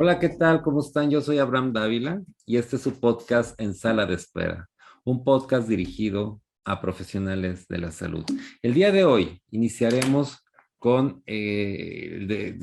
Hola, ¿qué tal? ¿Cómo están? Yo soy Abraham Dávila y este es su podcast En Sala de Espera, un podcast dirigido a profesionales de la salud. El día de hoy iniciaremos con eh,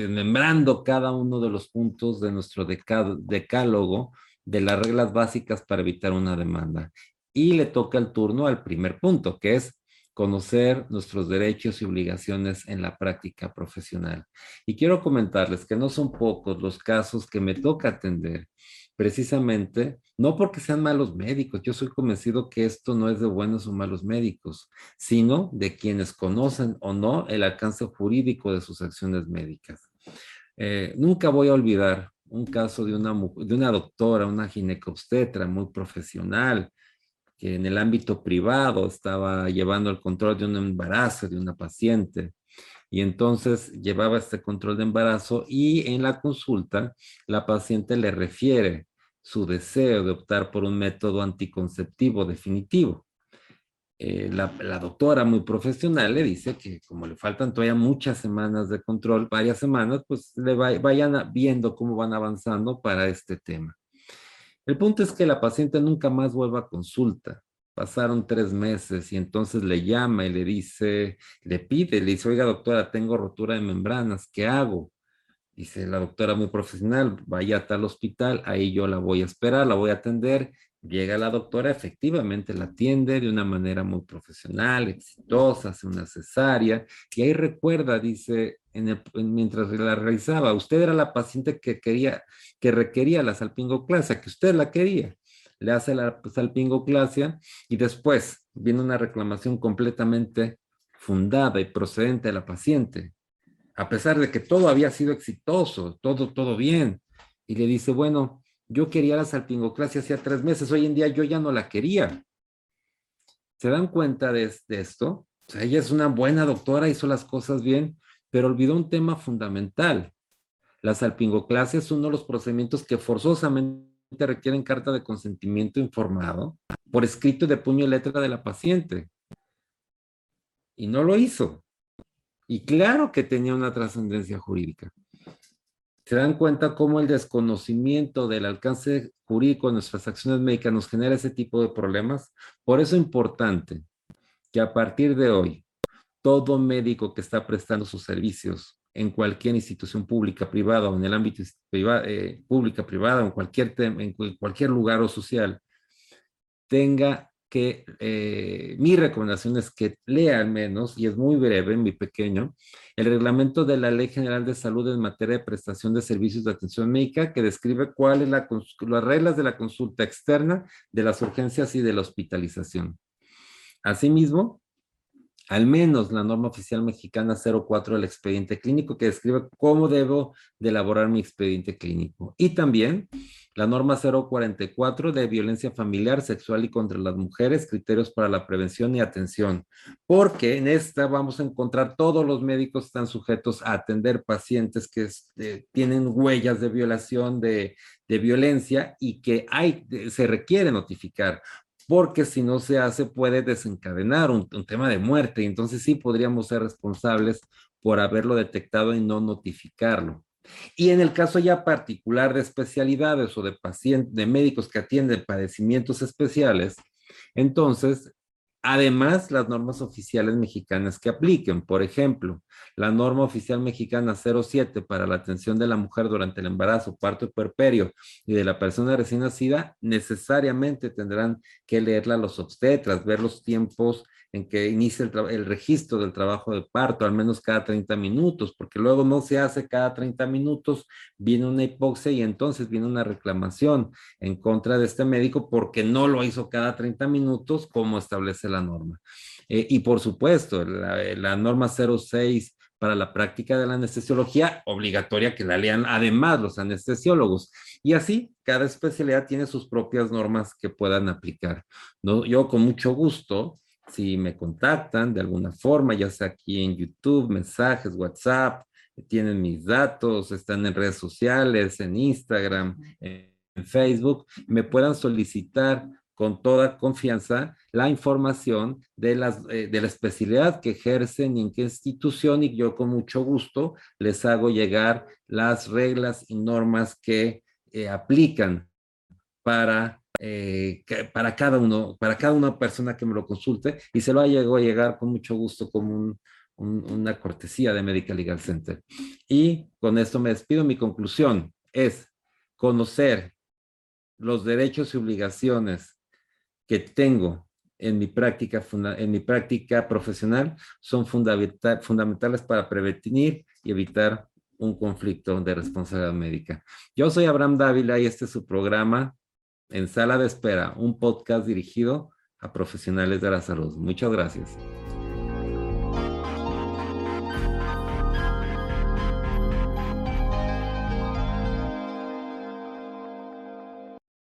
cada uno de los puntos de nuestro decálogo de las reglas básicas para evitar una demanda. Y le toca el turno al primer punto, que es conocer nuestros derechos y obligaciones en la práctica profesional. Y quiero comentarles que no son pocos los casos que me toca atender, precisamente, no porque sean malos médicos, yo soy convencido que esto no es de buenos o malos médicos, sino de quienes conocen o no el alcance jurídico de sus acciones médicas. Eh, nunca voy a olvidar un caso de una, de una doctora, una ginecobstetra muy profesional, que en el ámbito privado estaba llevando el control de un embarazo de una paciente. Y entonces llevaba este control de embarazo y en la consulta la paciente le refiere su deseo de optar por un método anticonceptivo definitivo. Eh, la, doctora muy profesional le dice que como le faltan todavía muchas semanas de control, varias semanas, pues le vayan viendo cómo van avanzando para este tema. El punto es que la paciente nunca más vuelva a consulta. Pasaron tres meses y entonces le llama y le dice, le pide, le dice, oiga doctora, tengo rotura de membranas, ¿qué hago? Dice la doctora muy profesional, vaya a tal hospital, ahí yo la voy a esperar, la voy a atender. Llega la doctora, efectivamente la atiende de una manera muy profesional, exitosa, hace una cesárea, y ahí recuerda, dice, mientras la realizaba, usted era la paciente que quería, que requería la salpingoclasia, que usted la quería. Le hace la salpingoclasia y después viene una reclamación completamente fundada y procedente de la paciente, a pesar de que todo había sido exitoso, todo, todo bien. Y le dice, bueno, yo quería la salpingoclasia hacía tres meses, hoy en día yo ya no la quería. ¿Se dan cuenta de, esto? Ella es una buena doctora, hizo las cosas bien, pero olvidó un tema fundamental. La salpingoclasia es uno de los procedimientos que forzosamente requieren carta de consentimiento informado por escrito de puño y letra de la paciente. Y no lo hizo. Y claro que tenía una trascendencia jurídica. Se dan cuenta cómo el desconocimiento del alcance jurídico de nuestras acciones médicas nos genera ese tipo de problemas. Por eso es importante que a partir de hoy todo médico que está prestando sus servicios en cualquier institución pública, privada o en el ámbito eh, pública, privada, en cualquier, en cualquier lugar o social, tenga eh, mi recomendación es que lea al menos, y es muy breve, muy pequeño, el reglamento de la Ley General de Salud en materia de prestación de servicios de atención médica que describe cuáles la, las reglas de la consulta externa, de las urgencias y de la hospitalización. Asimismo, al menos la norma oficial mexicana 04 del expediente clínico que describe cómo debo de elaborar mi expediente clínico. Y también la norma 044 de violencia familiar, sexual y contra las mujeres, criterios para la prevención y atención. Porque en esta vamos a encontrar todos los médicos están sujetos a atender pacientes que este, tienen huellas de violación, de, de violencia y que hay, se requiere notificar porque si no se hace puede desencadenar un, tema de muerte entonces sí podríamos ser responsables por haberlo detectado y no notificarlo. Y en el caso ya particular de especialidades o de pacientes, de médicos que atienden padecimientos especiales, entonces Además, las normas oficiales mexicanas que apliquen. Por ejemplo, la norma oficial mexicana 07 para la atención de la mujer durante el embarazo, parto y puerperio y de la persona recién nacida, necesariamente tendrán que leerla los obstetras, ver los tiempos en que inicia el, registro del trabajo de parto, al menos cada 30 minutos, porque luego no se hace cada 30 minutos, viene una hipoxia y entonces viene una reclamación en contra de este médico porque no lo hizo cada 30 minutos como establece la norma. Eh, y por supuesto, la, la norma 06 para la práctica de la anestesiología, obligatoria que la lean además los anestesiólogos. Y así, cada especialidad tiene sus propias normas que puedan aplicar. ¿no? Yo con mucho gusto si me contactan de alguna forma, ya sea aquí en YouTube, mensajes, WhatsApp, tienen mis datos, están en redes sociales, en Instagram, en Facebook, me puedan solicitar con toda confianza la información de, las, eh, de la especialidad que ejercen y en qué institución y yo con mucho gusto les hago llegar las reglas y normas que eh, aplican para, eh, para cada uno, para cada una persona que me lo consulte y se lo hago llegar con mucho gusto como una cortesía de Medical Legal Center. Y con esto me despido. Mi conclusión es conocer los derechos y obligaciones que tengo en mi práctica, en mi práctica profesional son fundamentales para prevenir y evitar un conflicto de responsabilidad médica. Yo soy Abraham Dávila y este es su programa En Sala de Espera, un podcast dirigido a profesionales de la salud. Muchas gracias.